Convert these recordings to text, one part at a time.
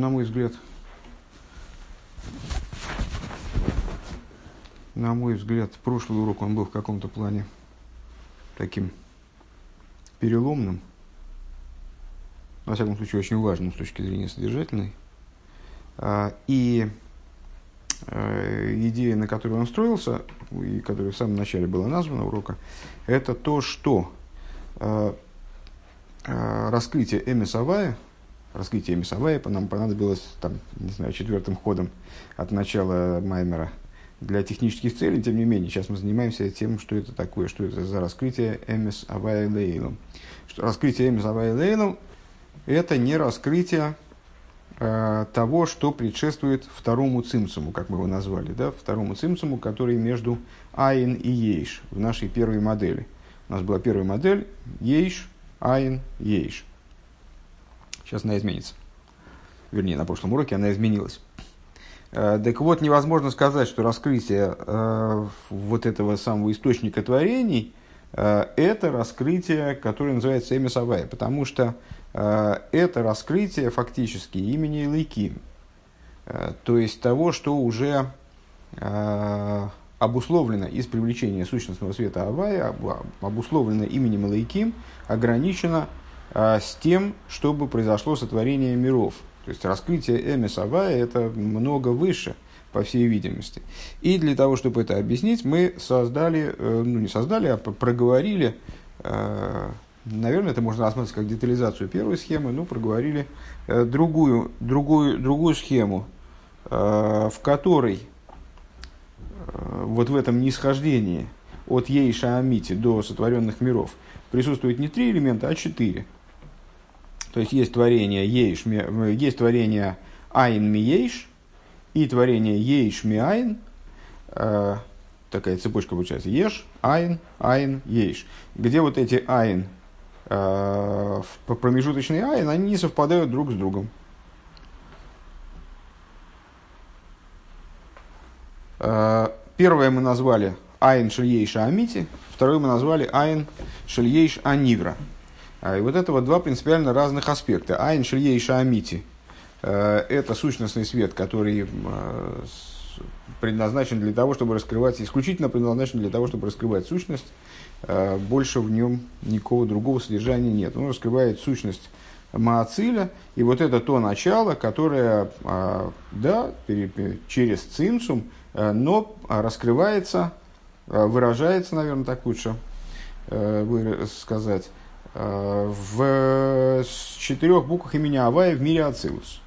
на мой взгляд, на мой взгляд, прошлый урок он был в каком-то плане таким переломным, во всяком случае, очень важным с точки зрения содержательной. А, и э, идея, на которую он строился, и которая в самом начале была названа урока, это то, что э, э, раскрытие Эмисавая, раскрытие Эмисавая нам понадобилось, там, не знаю, четвертым ходом от начала Маймера для технических целей, тем не менее, сейчас мы занимаемся тем, что это такое, что это за раскрытие Эмис Авая Лейлом. Раскрытие Эмис Лейлом – это не раскрытие э, того, что предшествует второму цимсуму, как мы его назвали, да, второму цимсуму, который между Айн и Ейш в нашей первой модели. У нас была первая модель Ейш, Айн, Ейш. Сейчас она изменится. Вернее, на прошлом уроке она изменилась. Э, так вот, невозможно сказать, что раскрытие э, вот этого самого источника творений э, это раскрытие, которое называется Эмисавая, потому что это раскрытие фактически имени Лейким, то есть того, что уже обусловлено из привлечения сущностного света Авая, обусловлено именем Лейким, ограничено с тем, чтобы произошло сотворение миров – то есть раскрытие Авая это много выше, по всей видимости. И для того, чтобы это объяснить, мы создали, э, ну не создали, а проговорили, э, наверное, это можно рассматривать как детализацию первой схемы, ну, проговорили э, другую, другую, другую схему, в которой вот в этом нисхождении от יש האמיתי до сотворенных миров присутствует не три элемента, а четыре – то есть есть творение יש, есть творение אין מיש и творение יש מאין. Э, такая цепочка получается. יש, אין, אין, יש. Где вот эти אין, э, промежуточные אין, они не совпадают друг с другом. Э, первое мы назвали Айн Шельейш Амити, второе мы назвали Айн Шельейш Анивра. А, и вот это вот два принципиально разных аспекта. Айн шелье и шаамити э, – это сущностный свет, который э, предназначен для того, чтобы раскрывать, исключительно предназначен для того, чтобы раскрывать сущность. Э, больше в нем никакого другого содержания нет. Он раскрывает сущность Маациля, и вот это то начало, которое, да, через цинцум, но раскрывается, выражается, наверное, так лучше сказать, в четырех буквах имени Авая в мире Ацилус.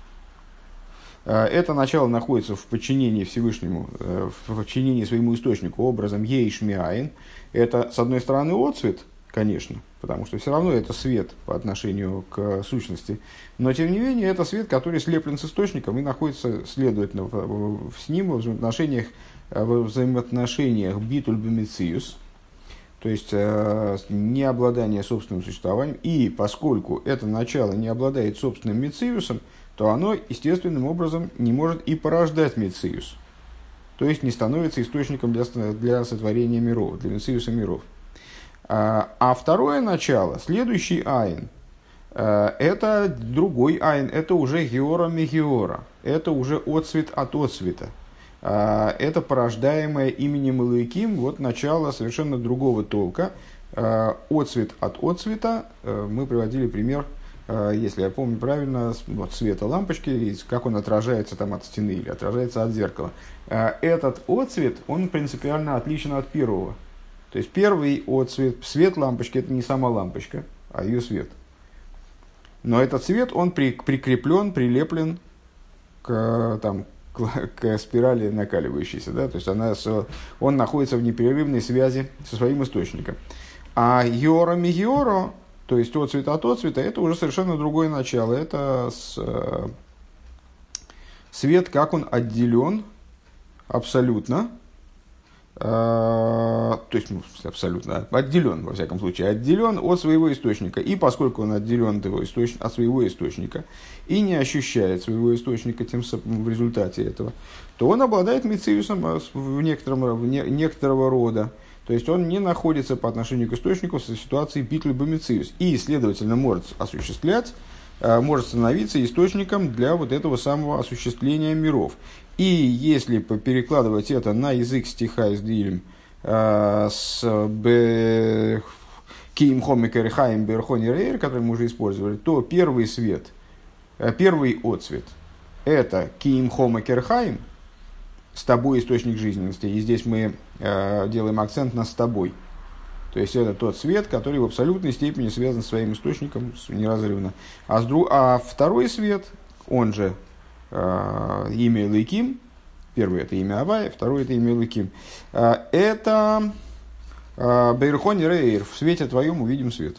Э, это начало находится в подчинении Всевышнему, э, в подчинении своему источнику образом Ейшмиаин. Это, с одной стороны, отцвет, конечно, потому что все равно это свет по отношению к сущности. Но, тем не менее, это свет, который слеплен с источником и находится, следовательно, с ним во взаимоотношениях, во взаимоотношениях битуль то есть э, не обладание собственным существованием. И поскольку это начало не обладает собственным мециусом, то оно естественным образом не может и порождать мециус. То есть не становится источником для, для сотворения миров, для мециуса миров. А, а второе начало, следующий айн, э, это другой айн, это уже геора мегеора, это уже отцвет от отцвета. А, это порождаемое именем Илуиким, вот начало совершенно другого толка. А, отцвет от отцвета, э, мы приводили пример, э, если я помню правильно, вот цвета лампочки, как он отражается там от стены или отражается от зеркала. А, этот отцвет, он принципиально отличен от первого. То есть первый отцвет, свет лампочки, это не сама лампочка, а ее свет. Но этот свет, он при, прикреплен, прилеплен к, там, к спирали накаливающейся, да, то есть она, он находится в непрерывной связи со своим источником. А Йора Мигиоро, то есть от цвета от цвета, это уже совершенно другое начало. Это с, э, свет, как он отделен абсолютно то есть, ну, абсолютно отделен, во всяком случае, отделен от своего источника. И поскольку он отделен от, его источ... от своего источника и не ощущает своего источника тем в результате этого, то он обладает мециусом а, в, некотором, в не... некоторого рода. То есть он не находится по отношению к источнику в ситуации битлюба мециус. И, следовательно, может осуществлять э, может становиться источником для вот этого самого осуществления миров. И если перекладывать это на язык стиха из Дилем с Киим Хомикер Хаим Берхони Рейр, который мы уже использовали, то первый свет, первый отцвет – это Киим Хомикер Хаим, с тобой источник жизненности. И здесь мы делаем акцент на с тобой – то есть это тот свет, который в абсолютной степени связан с своим источником неразрывно. А, с друг... а второй свет, он же э, имя Лейким, первый это имя Авая, второй это имя Лейким, э, это э, Бейрхон Рейр, в свете твоем увидим свет.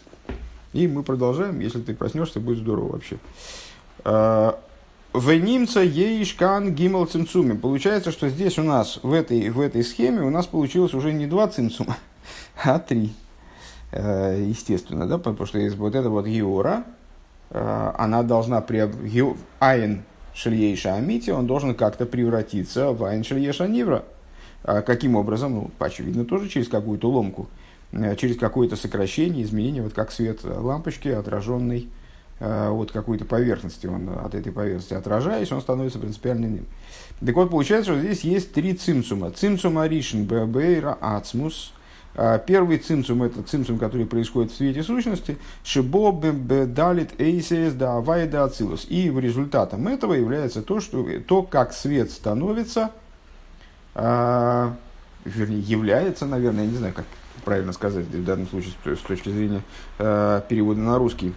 И мы продолжаем, если ты проснешься, будет здорово вообще. Э, Венимца Еишкан Гимал Цимцуми. Получается, что здесь у нас в этой, в этой схеме у нас получилось уже не два цимцума, а три. Э, естественно, да, потому что вот эта вот Геора, э, она должна приобрести... Айн Шельейша Амити, он должен как-то превратиться в Айн Шельеша Нивра. А каким образом? Ну, очевидно, тоже через какую-то ломку, э, через какое-то сокращение, изменение, вот как свет лампочки, отраженный от какой-то поверхности, он от этой поверхности отражаясь, он становится принципиально иным. Так вот, получается, что здесь есть три цимцума. Цимцума ришен бебейра ацмус, первый цимцум – это цимцум, который происходит в свете сущности. Шибо далит эйсес да авайда ацилус. И результатом этого является то, что, то как свет становится, а, вернее, является, наверное, я не знаю, как правильно сказать в данном случае с точки зрения а, перевода на русский,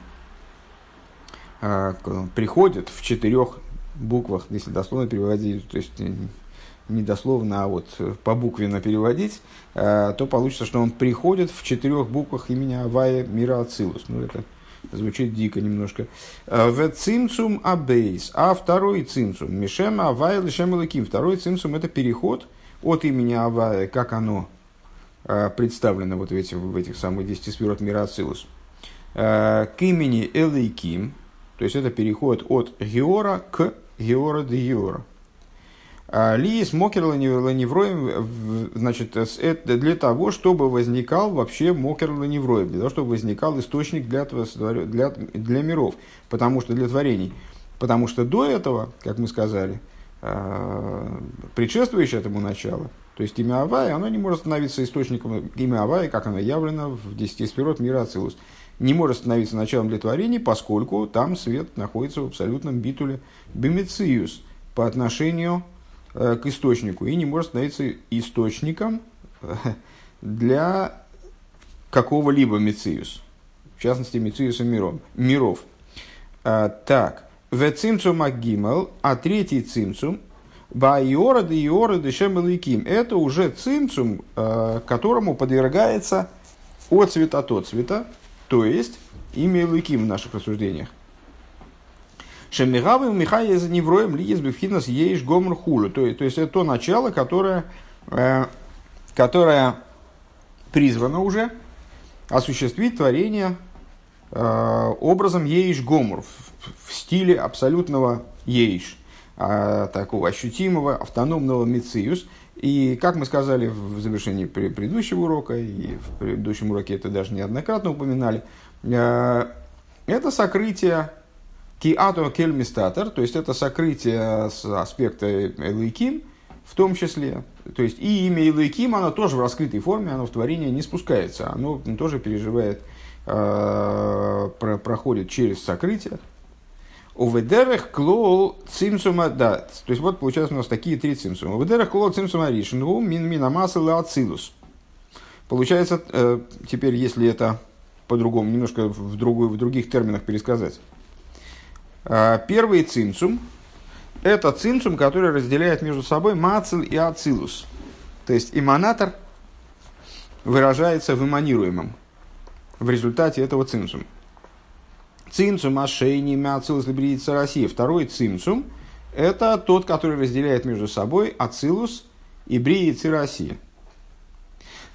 а, приходит в четырех буквах, если дословно переводить, то есть не дословно, а вот по буквенно переводить, э, то получится, что он приходит в четырех буквах имени Авая Мира Ацилус. Ну, это звучит дико немножко. Э, в цимцум абейс, а второй цимцум, Мишем Авая Лишем Лаким. Второй цимцум – это переход от имени Авая, как оно э, представлено вот в, этих, в этих самых десяти сферот Мира Ацилус, к имени Элейким, то есть это переход от Геора к Геора де Геора. А, Лиис мокер ланевроем, значит, это для того, чтобы возникал вообще мокер ланевроем, для того, чтобы возникал источник для, для, для миров, потому что для творений. Потому что до этого, как мы сказали, а, предшествующее этому начало, то есть имя Авая, оно не может становиться источником имя Авая, как оно явлено в десяти спирот мира Ацилус. Не может становиться началом для творений, поскольку там свет находится в абсолютном битуле бимициус по отношению Э, к источнику и не может становиться источником э, для какого-либо мециус, в частности, мециуса миров. миров. А, так, в цимцум агимел, а третий цимцум, ба иора де иора де шемеликим, это уже цимцум, которому подвергается от отцвета, то есть имя Лыким в наших рассуждениях. Шемигавы Михай за невроем ли есть бифхинас ейш гомр хулю. То, есть это то начало, которое, э, которое призвано уже осуществить творение э, образом ейш гомр в, стиле абсолютного ейш, э, такого ощутимого автономного мециус. И, как мы сказали в завершении предыдущего урока, и в предыдущем уроке это даже неоднократно упоминали, это сокрытие Киато кельмистатор, то есть это сокрытие с аспекта Элейким, в том числе. То есть и имя Элейким, оно тоже в раскрытой форме, оно в творение не спускается, оно тоже переживает, э, проходит через сокрытие. Уведерах клол цимсума, да, то есть вот получается у нас такие три цимсума. Уведерах клол цимсума ришну мин минамаса лацилус. Получается, э, теперь если это по-другому, немножко в, другую, в других терминах пересказать. А, первый цинцум – это цинцум, который разделяет между собой мацил и ацилус. То есть эманатор выражается в эманируемом в результате этого цинцум. Цинцум ашейни мацилус либриица России. Второй цинцум – это тот, который разделяет между собой ацилус и бриицы России.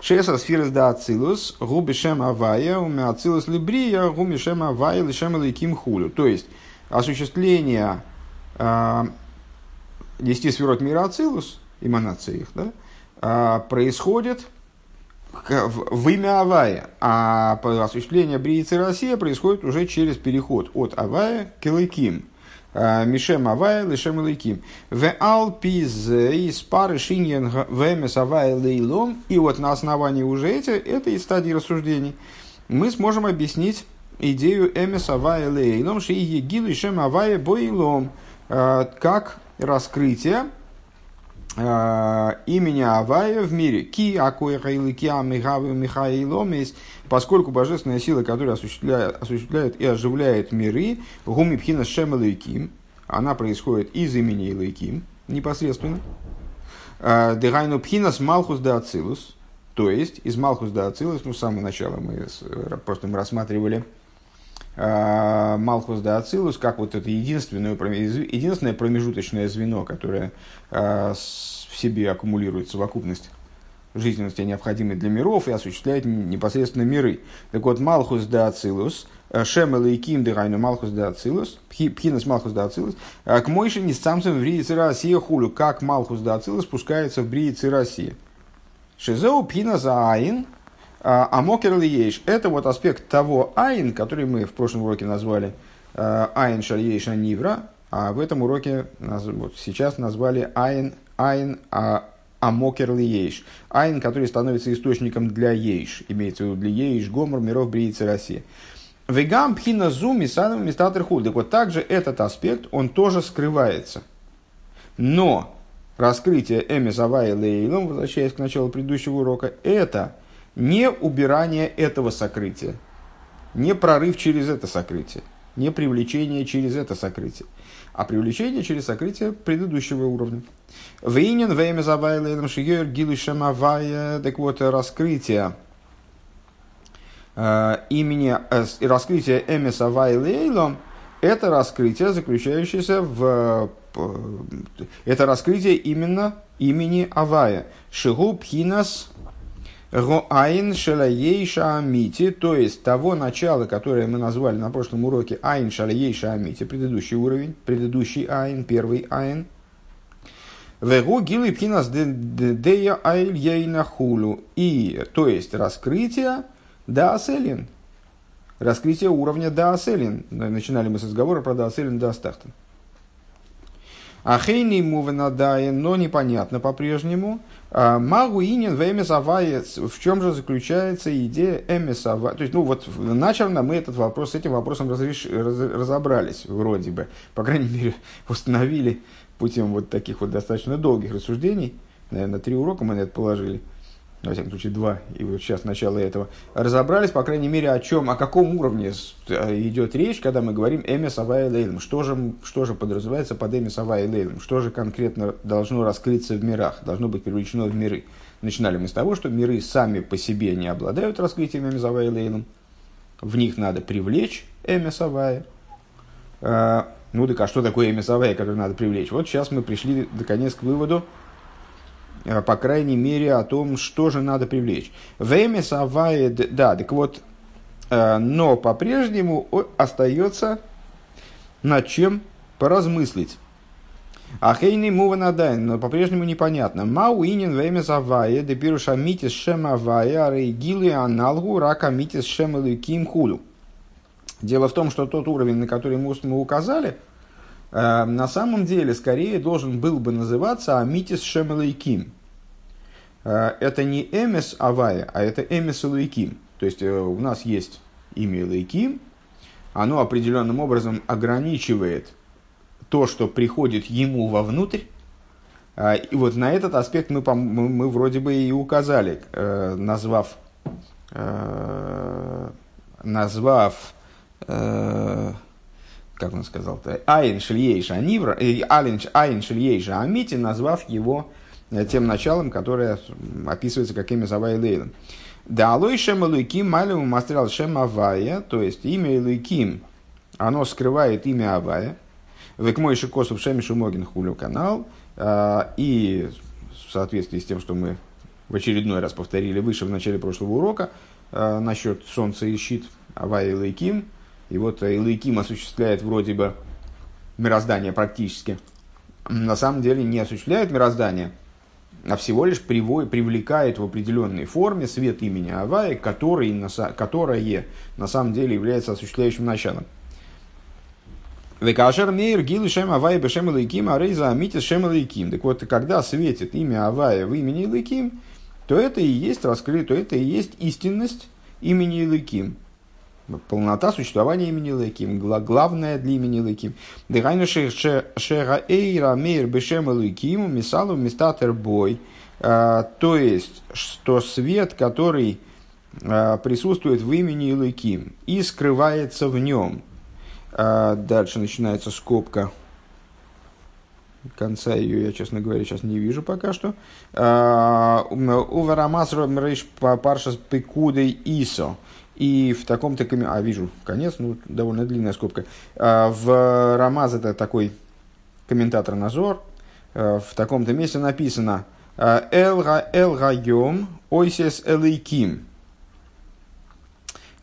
Шеса сфирс да ацилус, губишем авая, уме ацилус либрия, гумишем авая, лишем лейким хулю. То есть, осуществление э, десяти сферот мира Ацилус, эманации их, да, э, происходит в имя Авая. А осуществление Бриицы Россия происходит уже через переход от Авая к Элайким. А, Мишем Авая, Лешем Элайким. В Алпиз из пары Шиньен Вемес Авая Лейлом. И вот на основании уже эти, этой стадии рассуждений мы сможем объяснить идею Эмес Авая Лейлом, Шиги Гилу Шем Авая Бойлом, а, как раскрытие а, имени Авая в мире. Ки акой хайликия михавы михаиломис, поскольку божественная сила, которая осуществляет, осуществляет и оживляет миры, гуми пхина шем она происходит из имени Илайким непосредственно. А, Дегайну пхинас малхус де ацилус, то есть из малхус де ацилус, ну с самого начала мы просто мы рассматривали Малхус да Ацилус, как вот это единственное, единственное промежуточное звено, которое а, в себе аккумулирует совокупность жизненности, необходимой для миров, и осуществляет непосредственно миры. Так вот, Малхус да Ацилус, э, Шем Элейким Дерайну Малхус да Ацилус, Пхинас Малхус да Ацилус, э, к Мойше не самцем в Бриице Россия хулю, как Малхус да Ацилус спускается в Бриице Россия. Шизеу Пхинас Айн, а, а мокер ейш – это вот аспект того айн, который мы в прошлом уроке назвали э, айн шальейш нивра, а в этом уроке вот сейчас назвали айн, айн а, амокер ейш. Айн, который становится источником для ейш, имеется в виду для ейш, гомор, миров, бриицы, России. Вегам пхина зум и садом мистатер. Так вот также этот аспект, он тоже скрывается. Но раскрытие эмис авай лейлом, возвращаясь к началу предыдущего урока, это – не убирание этого сокрытия, не прорыв через это сокрытие, не привлечение через это сокрытие, а привлечение через сокрытие предыдущего уровня. Вейнин вейме завайленом шиер гилышем авая, так вот, раскрытие э, имени, э, раскрытие эмес авайлейлом, это раскрытие, заключающееся в э, это раскрытие именно имени Авая. Шигу пхинас Айн шалаейша амити, то есть того начала, которое мы назвали на прошлом уроке айн шалаейша амити, предыдущий уровень, предыдущий айн, первый айн. Вегу гилы пхинас дея айль ейна хулу. И, то есть, раскрытие дааселин. Раскрытие уровня дааселин. Начинали мы с разговора про дааселин даастахтен. Ахейный мувенадаен, но непонятно по-прежнему. А, Магу инин в чем же заключается идея эмесава? То есть, ну вот, начерно мы этот вопрос, с этим вопросом разреш, раз, разобрались вроде бы. По крайней мере, установили путем вот таких вот достаточно долгих рассуждений. Наверное, три урока мы на это положили во всяком случае, два, и вот сейчас начало этого, разобрались, по крайней мере, о чем, о каком уровне э, идет речь, когда мы говорим «эмес авай лейлем». Что же, что же подразумевается под «эмес авай лейлем»? Что же конкретно должно раскрыться в мирах, должно быть привлечено в миры? Начинали мы с того, что миры сами по себе не обладают раскрытием «эмес авай лейлем». В них надо привлечь «эмес авай». Э, ну так а что такое «эмес авай», который надо привлечь? Вот сейчас мы пришли, наконец, к выводу, по крайней мере, о том, что же надо привлечь. Время савает, да, так вот, э, но по-прежнему остается над чем поразмыслить. Ахейный мува надайн, но по-прежнему непонятно. Мау инин время завая, де пируша митис шем авая, рейгилы аналгу рака митис шем ким хулю. Дело в том, что тот уровень, на который мы указали, э, на самом деле скорее должен был бы называться Амитис Шемелайким. Э, это не Эмес Авая, а это Эмес Лайким. То есть э, у нас есть имя Лайким, оно определенным образом ограничивает то, что приходит ему вовнутрь. Э, и вот на этот аспект мы, мы, мы вроде бы и указали, назвав, назвав как он сказал-то, Айн Шильейша Анивра, Айн Шильейша Амити, назвав его тем началом, которое описывается как имя Завай Лейлом. Да алой шем Элуиким малему мастрал шем Авая, то есть имя Элуиким, оно скрывает имя Авая. Век мой шикосов шем шумогин хулю канал. А, и в соответствии с тем, что мы в очередной раз повторили выше в начале прошлого урока, а, насчет солнца и щит Авая Элуиким, и вот Элейким осуществляет вроде бы мироздание практически. На самом деле не осуществляет мироздание, а всего лишь приводит, привлекает в определенной форме свет имени Авая, который, на, которое на самом деле является осуществляющим началом. Векашер мейр гилы шем Авая бешем Илайким, а рейза амитис шем Илайким. Так вот, когда светит имя Авая в имени Илайким, то это и есть раскрыто, то это и есть истинность имени Илайким. Полнота существования имени Илайким, главное для имени Илайким. Дыхайну шера эйра мейр бешем Илайким, мисалу мистатер бой. А, то есть, что свет, который а, присутствует в имени Илайким и скрывается в нем – а дальше начинается скобка. Конца ее я, честно говоря, сейчас не вижу пока что. А, Уверамас рейш паршас пекудей исо. И в таком-то... А, вижу конец, ну, довольно длинная скобка. А, в Рамаз это такой комментатор Назор. А, в таком-то месте написано Элга Элгайом Ойсес Элейким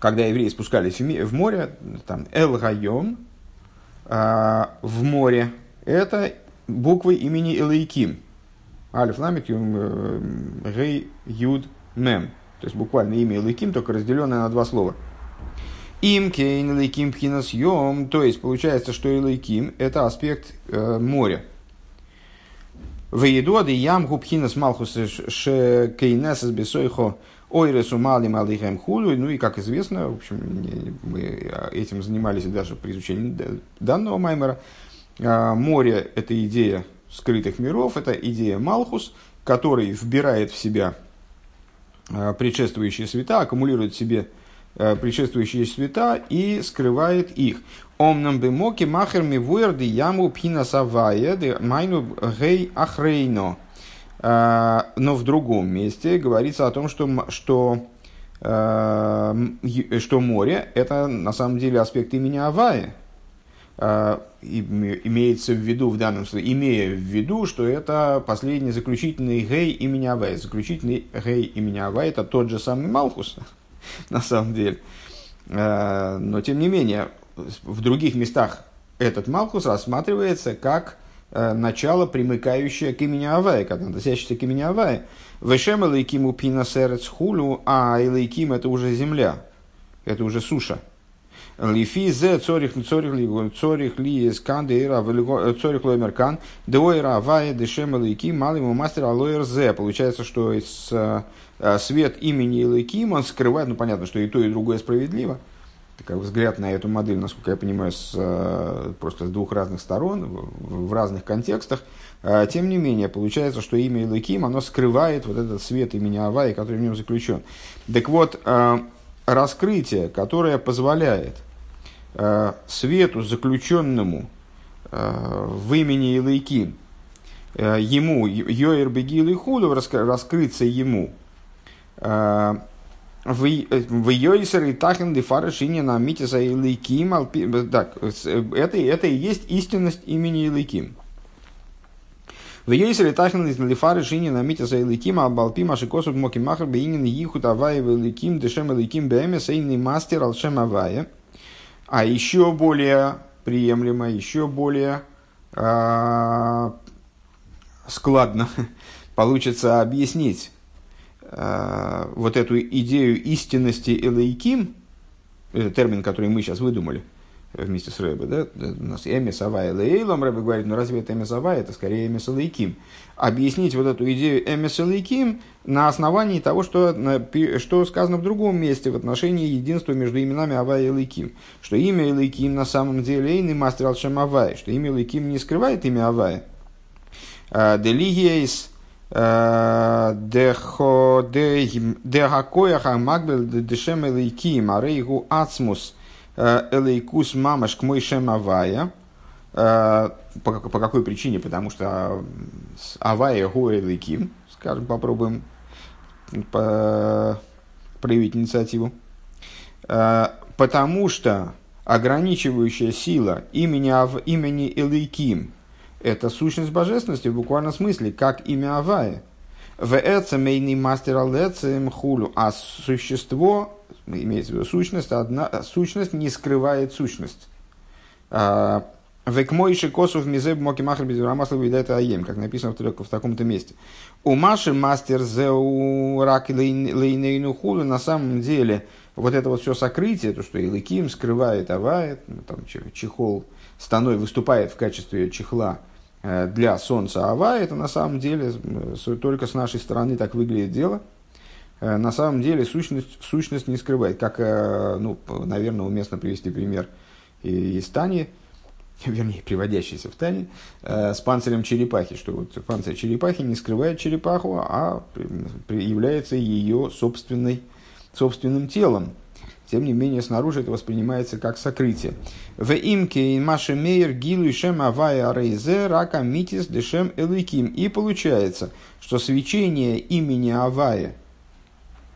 когда евреи спускались в море, там Эл Гайом, а, в море, это буквы имени Элейким. Алиф Ламит э, Гей Юд Мем. То есть буквально имя Элейким, только разделенное на два слова. Им кейн Элейким пхинас йом. То есть получается, что Элейким это аспект э, моря. В еду ады ям губхинас малхус ше кейнесас бесойхо Ойресу малим алихем худу. Ну и, как известно, в общем, мы этим занимались даже при изучении данного маймера. А, море – это идея скрытых миров, это идея Малхус, который вбирает в себя а, предшествующие света, аккумулирует в себе а, предшествующие света и скрывает их. Омнам бы моки махер ми яму пхина савая майну гей ахрейно. А, но в другом месте говорится о том, что, что, что море – это на самом деле аспект имени Авая. Имеется в виду в данном случае, имея в виду, что это последний заключительный гей имени Авая. Заключительный гей имени Авая – это тот же самый Малхус, на самом деле. Но, тем не менее, в других местах этот Малхус рассматривается как Э, начало, примыкающее к имени Авая, когда относящееся к имени Авая. Вешем Элейкиму Пина Серец Хулю, а Элейким это уже земля, это уже суша. Лифи зе цорих цорих ли цорих ли скандера цорих лоймеркан деойра авая дешем элейким малому мастер алоер зе. Получается, что из, э, свет имени Элейким он скрывает, ну понятно, что и то, и другое справедливо – такой взгляд на эту модель, насколько я понимаю, с, э, просто с двух разных сторон, в, разных контекстах. Тем не менее, получается, что имя Илыким, оно скрывает вот этот свет имени Аваи, который в нем заключен. Так вот, э, раскрытие, которое позволяет э, свету, заключенному в имени Илайким, ему, Йоэр Бегил и Худу, раскрыться ему, в Йойсер и Тахен Дефара Шинина Митиса Илайким. Так, это, это и есть истинность имени Илайким. В Йойсер и Тахен Дефара Шинина Митиса Илайким. Абалпи Машикосу Моки Махар Бейнин Ихут Авая Илайким Дешем Илайким Бэмес Эйный Мастер Алшем Авая. А еще более приемлемо, еще более а, складно получится объяснить Э, вот эту идею истинности Элейким, термин, который мы сейчас выдумали вместе с Рэбе, да, у нас Эмис Авай Лейлом, Рэбе говорит, ну разве это Эмис Авай, это скорее Эмис Элейким. Объяснить вот эту идею Эмис Элейким на основании того, что, что сказано в другом месте в отношении единства между именами Авай и Элейким. Что имя Элейким на самом деле Эйный Мастер Алшем Авай, что имя Элейким не скрывает имя Авай. Э, Делигиейс Дехакояха Магбел Дешем Элейким, Арейгу Ацмус Элейкус Мамаш к Мойшем Авая. По, по какой причине? Потому что Авая Гу Элейким, скажем, попробуем по, проявить инициативу. Потому что ограничивающая сила имени, имени Элейким – это сущность божественности в буквальном смысле, как имя Авая. Хулю, а существо, имеется в виду сущность, одна, сущность не скрывает сущность. А, Векмойши косов мизеб моки махр без рамасла это аем, как написано в, в таком-то месте. У Маши мастер зеу рак лейнейну худу на самом деле вот это вот все сокрытие, то, что Илыким скрывает Авает, ну, там чехол станой выступает в качестве чехла для солнца Ава, это на самом деле только с нашей стороны так выглядит дело. Э, на самом деле сущность, сущность не скрывает. Как, э, ну, наверное, уместно привести пример из Тани, вернее, приводящийся в Тане, с панцирем черепахи, что вот панцирь черепахи не скрывает черепаху, а является ее собственной собственным телом. Тем не менее, снаружи это воспринимается как сокрытие. В имке маши мейер гилу шем авая рейзе рака митис дешем элыким. И получается, что свечение имени Авая,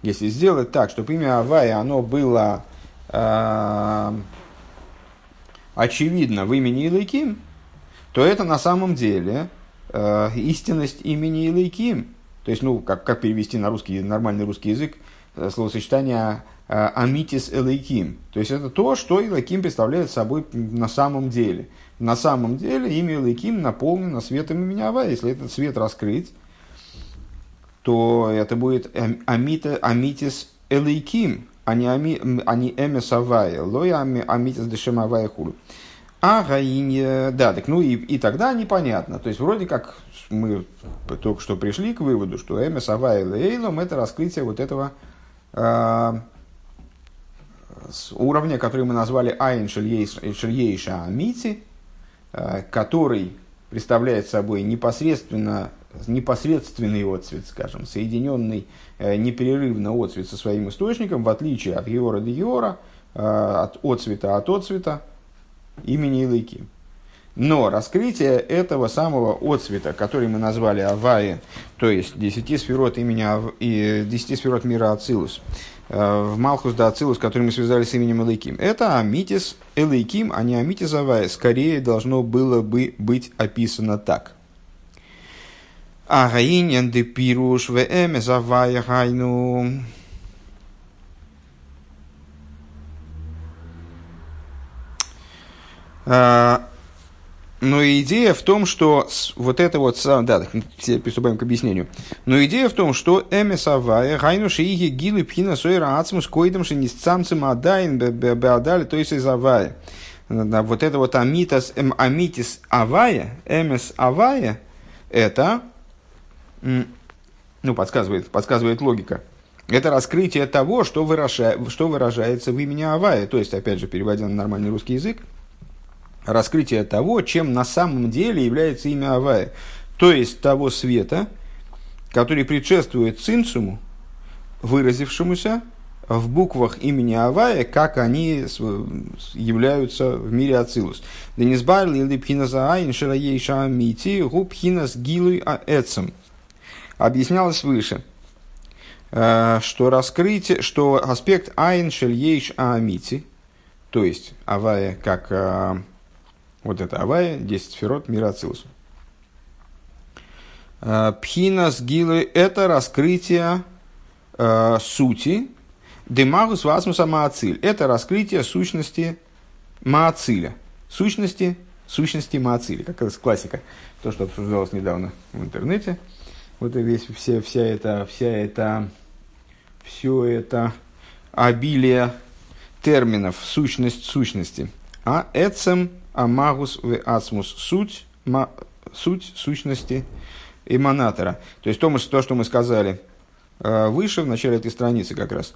если сделать так, чтобы имя Авая, оно было э, очевидно в имени Илайким, то это на самом деле э, истинность имени Илайким. То есть, ну, как, как перевести на русский, нормальный русский язык, Э, словосочетание Амитис Элейким. То есть это то, что Элейким представляет собой на самом деле. На самом деле имя Элейким наполнено светом имени Ава. Если этот свет раскрыть, то это будет Амита, Амитис Элейким, а не, ами, а не Эмес Авая. Лоя Амитис Дешем Авая Хулу. А Гаинья, да, так ну и, и тогда непонятно. То есть вроде как мы только что пришли к выводу, что Эмес Авая Лейлом это раскрытие вот этого Э, уровня, который мы назвали Айн Шельейша Амити, э, который представляет собой непосредственно, непосредственный отцвет, скажем, соединенный э, непрерывно отцвет со своим источником, в отличие от Геора де Геора, от отцвета от отцвета имени Илыки. Но раскрытие этого самого отцвета, который мы назвали Авае, то есть десяти сферот имени Ав... и десяти сферот мира Ацилус, э, в Малхус да Ацилус, который мы связали с именем Элейким, это Амитис Элейким, а не Амитис Авае. Скорее должно было бы быть описано так. Агаиньян де пируш в эмес Авае гайну. Uh, но идея в том, что вот это вот, да, приступаем к объяснению. Но идея в том, что эмесавая, гайну шииги гилы пхина сойра ацмус койдам шинисцамцем адайн беадали, то есть изавая. Вот это вот амитас, эм, амитис авая, эмес авая, это, ну, подсказывает, подсказывает логика. Это раскрытие того, что, выражает, что выражается в имени Авая. То есть, опять же, переводя на нормальный русский язык, раскрытие того, чем на самом деле является имя Авая. То есть того света, который предшествует цинцуму, выразившемуся в буквах имени Авая, как они являются в мире Ацилус. Денисбар лили пхиназаайн шараейша амити губхинас гилуй аэцем. Объяснялось выше, э, что раскрытие, что аспект айн шельейш амити, то есть Авая как э, вот это Авая, 10 сферот мира Ацилус. Э, Пхинас гилы – это раскрытие э, сути. Демагус васмуса маациль – это раскрытие сущности маациля. Сущности, сущности маациля, как это классика. То, что обсуждалось недавно в интернете. Вот и весь, все, вся эта, вся эта, все это обилие терминов, сущность сущности. А эцем амагус в асмус суть, ма, суть сущности эманатора. То есть то, то, что мы сказали э, выше, в начале этой страницы как раз,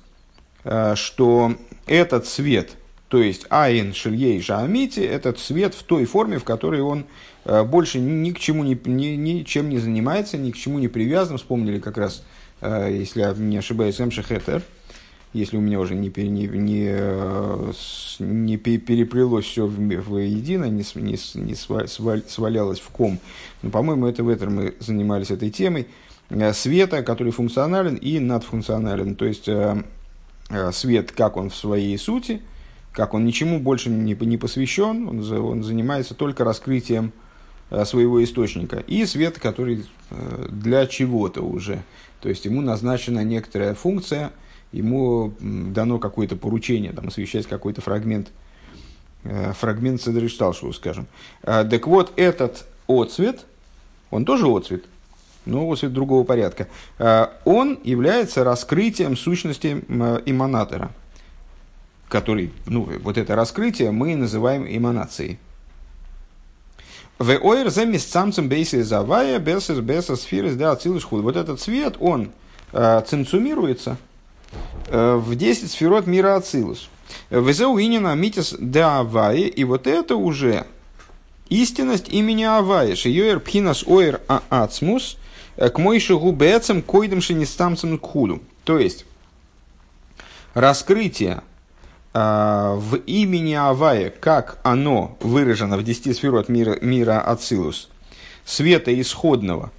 э, что этот свет, то есть Айн Шильей Шаамити, этот свет в той форме, в которой он э, больше ни к чему не, ни, ничем не занимается, ни к чему не привязан. Вспомнили как раз, если я не ошибаюсь, Эмшехетер, если у меня уже не, не, не, не переплелось все воедино, не, не, не свалялось в ком. Но, по-моему, это в этом мы занимались этой темой. Э, света, который функционален и надфункционален. То есть, э, э, свет, как он в своей сути, как он ничему больше не, не посвящен, он, он занимается только раскрытием своего источника. И свет, который для чего-то уже. То есть, ему назначена некоторая функция – ему дано какое-то поручение, там, освещать какой-то фрагмент фрагмент Седришталшеву, скажем. Так вот, этот отцвет, он тоже отцвет, но отцвет другого порядка, он является раскрытием сущности эманатора, который, ну, вот это раскрытие мы называем эманацией. Вот этот цвет, он э, цинцумируется э, в 10 сферот мира ацилус. Везеу инина митис да авае, и вот это уже истинность имени Авая. Шиёер пхинас ойр а ацмус к мойши губецам койдам шинистамцам кхуду. То есть, раскрытие в имени Авая, как оно выражено в десяти сферот мира, мира Ацилус, света исходного,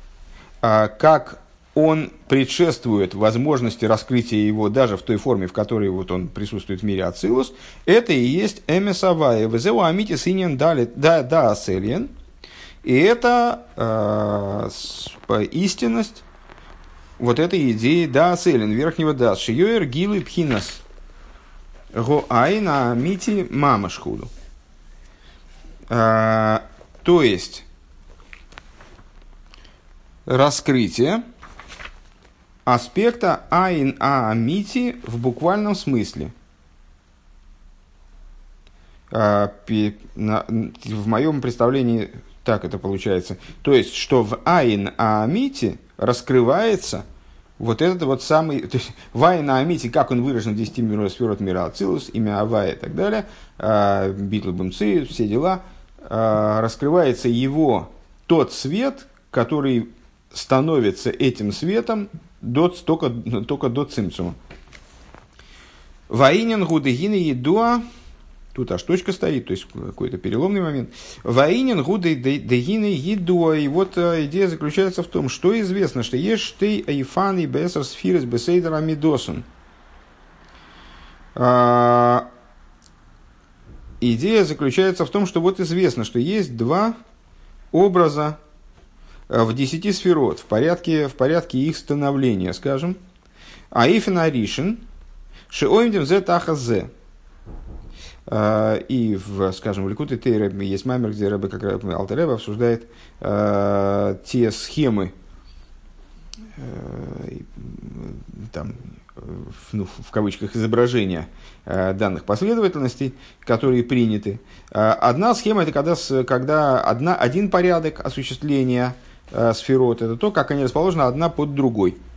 как он предшествует возможности раскрытия его даже в той форме, в которой вот он присутствует в мире Ацилус, это и есть Эмес Авая. Везеу Амитис Иньян да да Аселиен. И это э, истинность вот этой идеи да Аселин, верхнего да, Шиёер Гилы Пхинас – Гоайна мити мамашхуду. А, то есть, раскрытие аспекта айн аамити в буквальном смысле. А, в моем представлении так это получается. То есть, что в айн аамити раскрывается – вот этот вот самый, то есть Вай на Амите, как он выражен в 10 миров сферот мира Ацилус, имя Авая и так далее, а, Битл Бумцы, все дела, а, раскрывается его тот свет, который становится этим светом до, только, только до цимцума. Ваинен гудегины едуа Тут аж точка стоит, то есть какой-то переломный момент. Ваинин гуды дегины едуа. И вот э, идея заключается в том, что известно, что есть ты айфан и бесер сфирис бесейдер амидосун. А, идея заключается в том, что вот известно, что есть два образа в десяти сферот, в порядке, в порядке их становления, скажем. Аифин Аришин, Шиоимдем зе таха зе. А, и, в, скажем, в Ликуте Тейре есть маймер, где Рэбе, как Алтереба обсуждает э, те схемы, э, там, ну, в кавычках, изображения э, данных последовательностей, которые приняты. Э, одна схема – это когда, когда одна, один порядок осуществления э, сферот, это то, как они расположены одна под другой –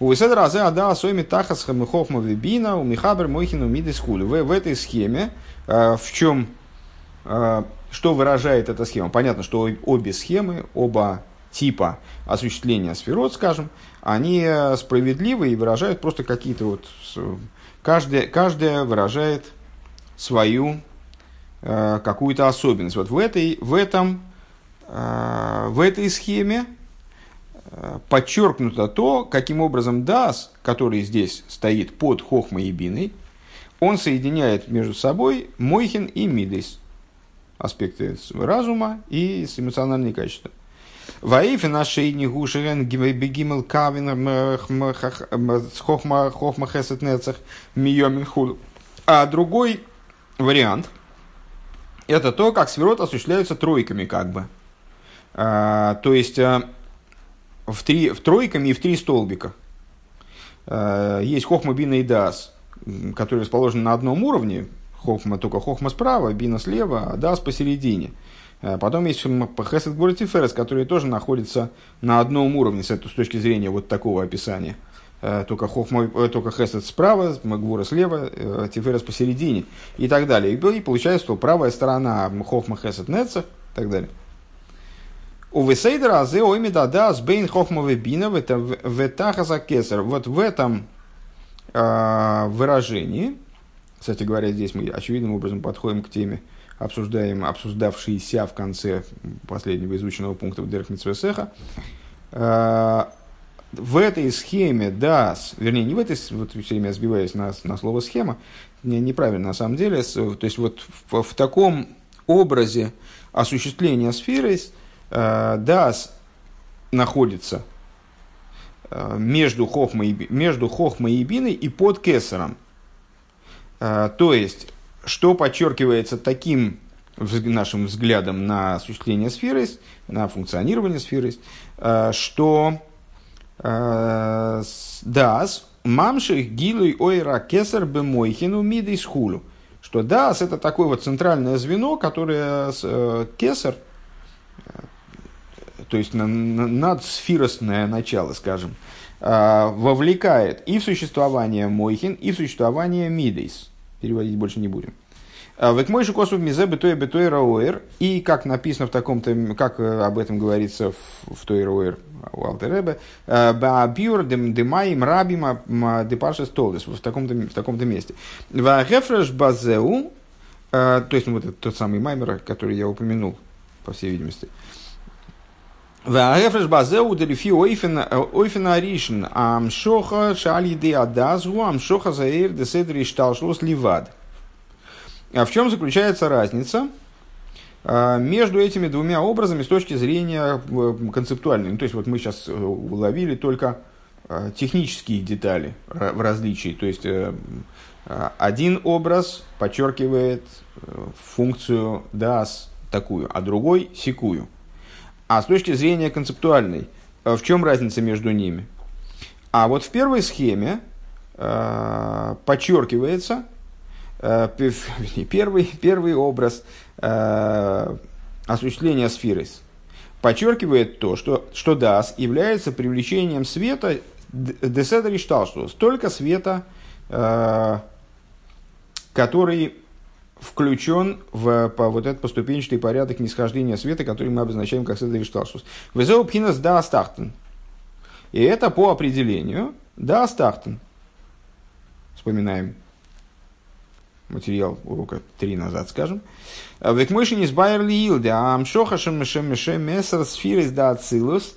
у Азе Ада Асойми Тахас Хамихохма Вибина, у Михабер Мойхину Мидис Хулю. В, этой схеме, э, в чем, э, что выражает эта схема? Понятно, что обе схемы, оба типа осуществления сферот, скажем, они э, справедливы и выражают просто какие-то вот... Каждая, каждая выражает свою какую-то особенность. Вот в, этой, в, этом, в этой схеме подчеркнуто то, каким образом Дас, который здесь стоит под Хохмой и Биной, он соединяет между собой Мойхин и Мидейс, аспекты разума и эмоциональные качества. Ваифи нашей не гушерен бегимел кавин хохма хохма хесет нецах миомин худу. А другой вариант – это то, как сферот осуществляются тройками как бы. А, то есть а, в, три, в тройками и в три столбика. Э, есть хохма, бина и дас, которые расположены на одном уровне. Хохма только хохма справа, бина слева, а дас посередине. Э, потом есть хесед гворотиферес, которые тоже находятся на одном уровне с, этой, с точки зрения вот такого описания. Только, хохма, только хесед справа, магвура слева, тиферес посередине и так далее. И получается, что правая сторона хохма хесед неца и так далее. У Весейдера азе ойми дада с бейн хохмовый бина в тахаса кесар. Вот в этом э, выражении, кстати говоря, здесь мы очевидным образом подходим к теме, обсуждаем, обсуждавшейся в конце последнего изученного пункта в Дерх Митсвесеха, э, в этой схеме DAS, вернее, не в этой, вот все время сбиваясь на, на слово схема, не, неправильно на самом деле, то есть вот в, в таком образе осуществления сферы Дас находится э, между Хохмой, между Хохмой и Биной и под Кесаром. Э, то есть, что подчеркивается таким нашим взглядом на осуществление сферы, на функционирование сферы, э, что э, дас мамших гилуй ойра кесар бемойхину мидис хулу. Что дас это такое вот центральное звено, которое э, кесар, то есть надсфиростное начало, скажем, вовлекает и в существование мойхин, и в существование мидейс. Переводить больше не будем. А, Век мой косу мизе бетоя бетоя роэр. И как написано в таком-то, как э, об этом говорится в, в той роэр у Алтеребе, э, баабюр демаим рабима депашес толдес, в таком-то, в таком-то месте. Вахефреш базеу, э, то есть ну, вот этот тот самый маймер, который я упомянул, по всей видимости. Вахефреш базеу делифи ойфена ришн амшоха шальиди адазгу амшоха заэр деседри шталшлос ливад. А в чем заключается разница между этими двумя образами с точки зрения э, концептуальной? Ну, то есть вот мы сейчас э, уловили только э, технические детали в различии. То есть один образ подчеркивает функцию das такую, а другой секую. А с точки зрения концептуальной, в чем разница между ними? А вот в первой схеме подчеркивается Э, первый, первый образ э, осуществления сферы подчеркивает то, что, что дас является привлечением света Деседри считал, что столько света, э, который включен в по, вот этот поступенчатый порядок нисхождения света, который мы обозначаем как Седри Шталшус. Везеу пхинас да астахтен. И это по определению да астахтен. Вспоминаем материал урока три назад, скажем. Век мыши не сбайерли илде, а амшоха шемешем мешем месар сфирис да ацилус.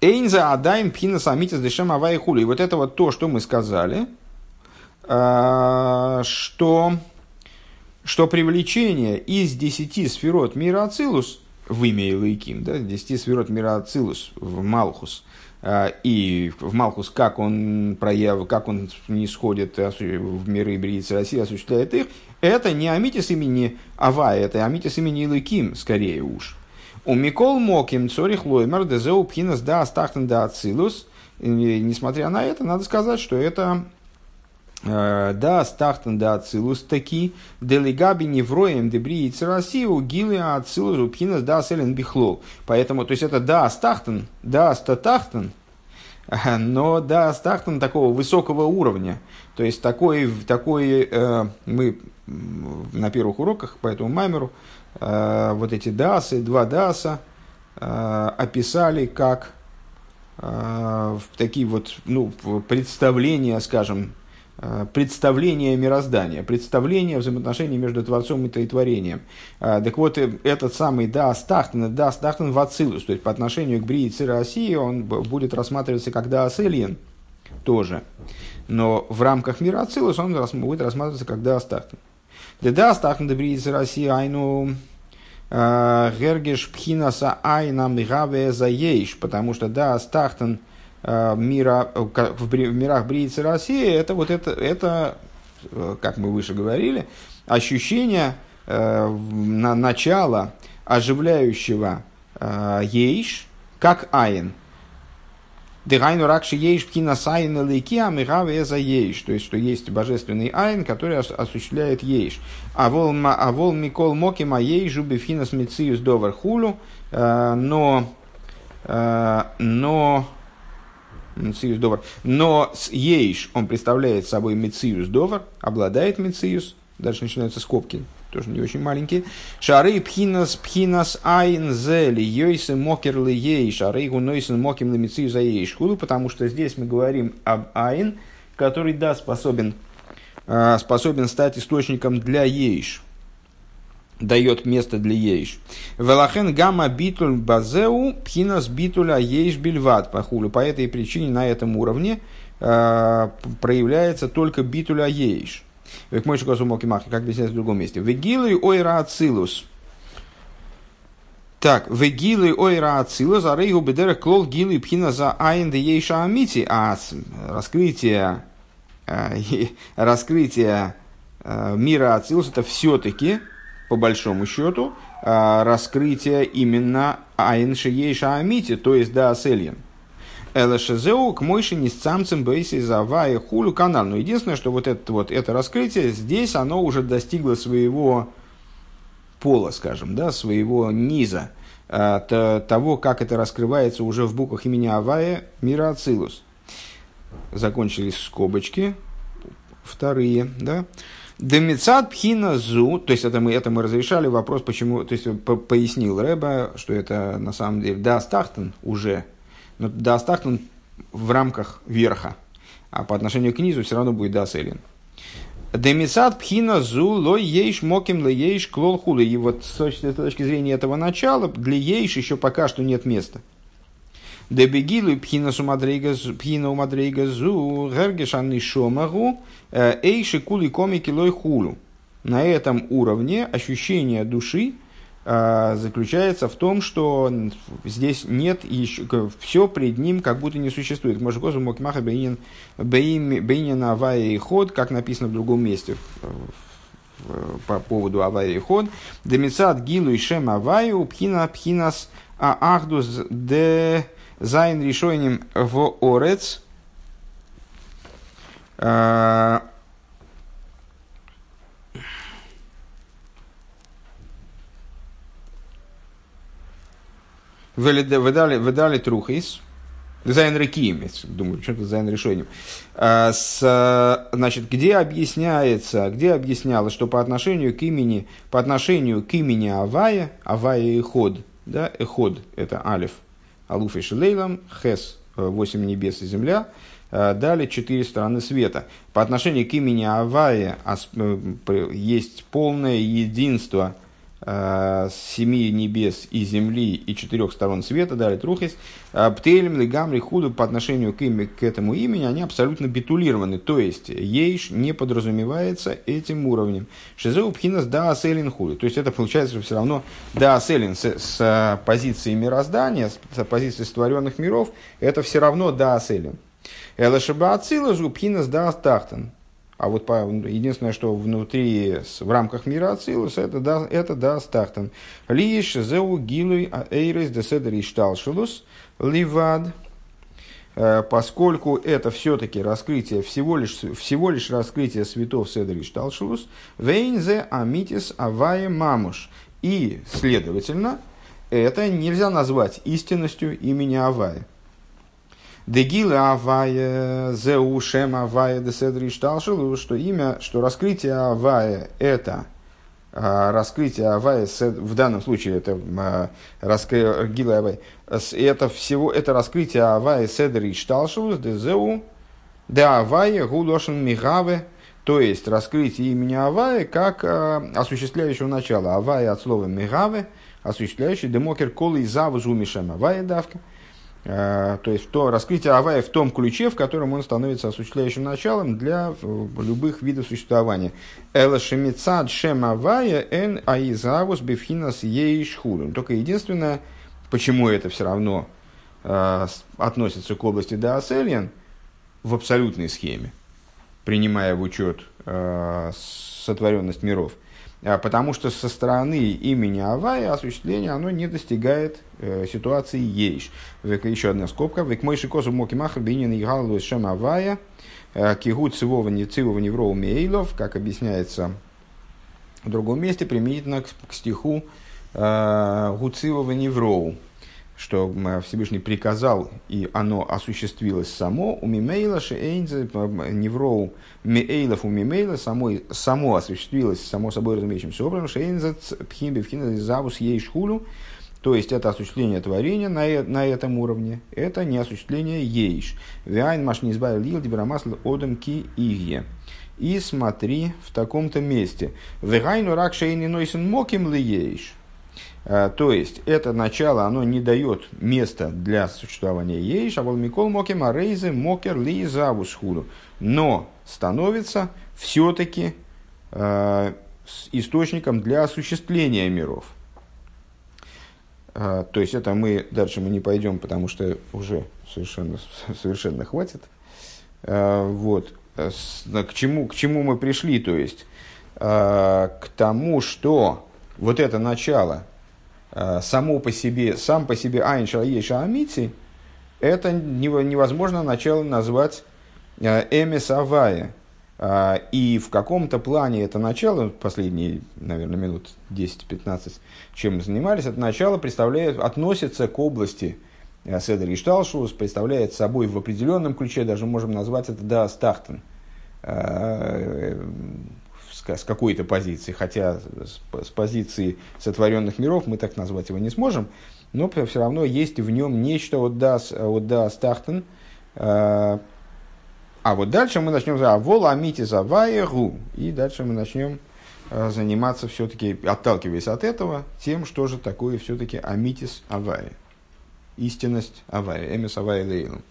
Эйнза адаем пхина самитис дешем авай хули. И вот это вот то, что мы сказали, что, что привлечение из десяти сферот мира Ацилус в имя Илайким, да, десяти сферот мира Ацилус в Малхус – а, и в Малхус, как он прояв, как он не сходит в миры Бриицы России, осуществляет их, это не Амитис имени Ава, это Амитис имени Илыким, скорее уж. У Микол Моким Цорих Лоймер Дезеу Пхинас Да Астахтен Да Ацилус. Несмотря на это, надо сказать, что это да, стахтен да ацилус таки, делегаби невроем дебри церасиу гилы ацилус упхинас да селен бихлол. Поэтому, то есть это да стахтен, да статахтен, но да стахтен такого высокого уровня. То есть такой, такой э, мы на первых уроках по этому маймеру э, вот эти дасы, два даса э, описали как э, такие вот ну, представления, скажем, Э, представление мироздания, представление взаимоотношений между Творцом и Творением. Э, так вот, э, этот самый Да Астахтен, Да Астахтен в Ацилус, то есть по отношению к Брии России он будет рассматриваться как Да Асельен тоже. Но в рамках мира Ацилус он будет рассматриваться как Да Астахтен. Да Астахтен, Да Брии России, айну Гергеш Пхинаса Айна Мигаве Заейш, потому что Да Астахтен – Э, мира, э, в мирах Бриицы России, это вот это, это, э, как мы выше говорили, ощущение на начало оживляющего ейш, как айн. Дыгайну ракши ейш пхина сайн лейки амирава за ейш. То есть, что есть божественный айн, который осуществляет ейш. А вол а микол мокима ейжу бифхинас мициус довар хулу. Но, но Мециус Довар. Но с Ейш он представляет собой Мециус Довар, обладает Мециус. Дальше начинаются скобки, тоже не очень маленькие. Шары пхинас пхинас айн зели йойсы мокерли ей шары гунойсен моким на мецию за ей шкулу, потому что здесь мы говорим об айн, который, да, способен, а, способен стать источником для ейш дает место для ейш. Велахен гамма битуль базеу пхинас битуля ейш бильват пахулю. По этой причине на этом уровне э, проявляется только битуля мокимахи, как объясняется в другом месте. Вегилы ойра ацилус. Так, вегилы ойра ацилус, а рейгу бедера клол гилы пхина за айн де ейша амити. А раскрытие раскрытие мира Ацилус это все-таки, по большому счету, раскрытие именно Айн Амити, то есть да Асельен. Элэшезеу к мойши не с самцем бейси завая хулю канал. Но единственное, что вот это, вот это раскрытие, здесь оно уже достигло своего пола, скажем, да, своего низа, того, как это раскрывается уже в буквах имени Авая мира Ацилус. Закончились скобочки, вторые, да. Демицат пхина зу, то есть это мы, это мы разрешали, вопрос, почему, то есть по, пояснил Рэба, что это на самом деле, да, Стахтен уже но Даастахтун в рамках верха, а по отношению к низу все равно будет Даселин. Демисад пхина зу лой ейш моким ле ейш клол хули. И вот с точки зрения этого начала, для ейш еще пока что нет места. Дебегилу пхина пхина умадрейга зу гергешанный шомагу э, эйши кули комики лой хулу. На этом уровне ощущение души – а, заключается в том, что здесь нет еще, все пред ним как будто не существует. Может, Гозу Мокмаха Бейнин и Ход, как написано в другом месте по поводу Авая и Ход. Демицат Гилу и Шем Аваю Пхина Пхинас Ахдус де Зайн решением в Орец. А, выдали, выдали трухис, Зайн Рекием, думаю, что-то Зайн решением. А, с, значит, где объясняется, где объяснялось, что по отношению к имени, по отношению к имени Авая, Авая и Ход, да, Эход – это Алиф, Алуф и Шилейлам, Хес – восемь небес и земля, а, дали четыре стороны света. По отношению к имени Авая э, есть полное единство – Э, семи небес и земли и четырех сторон света, дали трухис, э, птелем, легамри, худу по отношению к, имя, к этому имени, они абсолютно битулированы, то есть ейш не подразумевается этим уровнем. Шизеу пхинас да аселин худу, то есть это получается что все равно да аселин с, с позиции мироздания, с, с позиции створенных миров, это все равно да аселин. Элашаба ацила жупхинас да астахтан. А вот по, единственное, что внутри, в рамках мира Ацилус, это да, это да стартан. Лиш зеу гилуй эйрес деседер ишталшилус ливад. Э, поскольку это все-таки раскрытие, всего лишь, всего лишь раскрытие святов Седер Ишталшилус, вейнзе амитис авае мамуш. И, следовательно, это нельзя назвать истинностью имени Авая. Дегила Авая, Зеу Шем Авая, Деседри Шталшилу, что имя, что раскрытие Авая это а, раскрытие Авая, в данном случае это а, раскрытие Гила Авая, это всего, это раскрытие Авая Седри Шталшилу, Дезеу, Де Авая, Гулошин Мигаве, то есть раскрытие имени Авая как а, осуществляющего начала. Авая от слова Мигаве, осуществляющий демокер колы и завузу Мишем Авая давка – то есть то раскрытие Авая в том ключе, в котором он становится осуществляющим началом для любых видов существования. Эла шемицад шем Авая эн аизавус бифхинас ейшхурун. Только единственное, почему это все равно э, относится к области Даоселиан в абсолютной схеме, принимая в учет э, сотворенность миров – потому что со стороны имени Авая осуществление оно не достигает э, ситуации Ейш. Еще одна скобка. Век мой шикосу моки маха бинин и галу шем Авая э, кигут цивова не мейлов, как объясняется в другом месте, применительно к, к стиху э, Гуцивова Невроу что Всевышний приказал, и оно осуществилось само, у Мимейла Шейнзе, Невроу Мейлов у Мимейла, само, само осуществилось, само собой разумеющимся образом, Шейнзе Пхим Бевхина Завус Ейшхулю, то есть это осуществление творения на, э, на этом уровне, это не осуществление ейш. Вяйн маш не избавил лил дибрамасл одам ки игье. И смотри в таком-то месте. Вегайну рак шейни нойсен моким ли ейш. Э, то есть, это начало, оно не дает места для существования ей, шабал микол мокем, а рейзе мокер ли завусхуду. Но становится все-таки э, источником для осуществления миров. Э, то есть, это мы, дальше мы не пойдем, потому что уже совершенно, совершенно хватит. Э, вот. к, чему, к чему мы пришли, то есть к тому, что вот это начало само по себе, сам по себе Айн Шалаеша Амити, это невозможно начало назвать Эмис Авая. И в каком-то плане это начало, последние, наверное, минут 10-15, чем мы занимались, это начало представляет, относится к области Седер Ишталшус, представляет собой в определенном ключе, даже можем назвать это да, Стахтен, с какой-то позиции, хотя с позиции сотворенных миров мы так назвать его не сможем, но все равно есть в нем нечто от Дас, от Дас Тахтен. А вот дальше мы начнем за Вола Амити Заваеру. И дальше мы начнем заниматься все-таки, отталкиваясь от этого, тем, что же такое все-таки Амитис Авая. Истинность Авая, Эмис Авая Лейлом.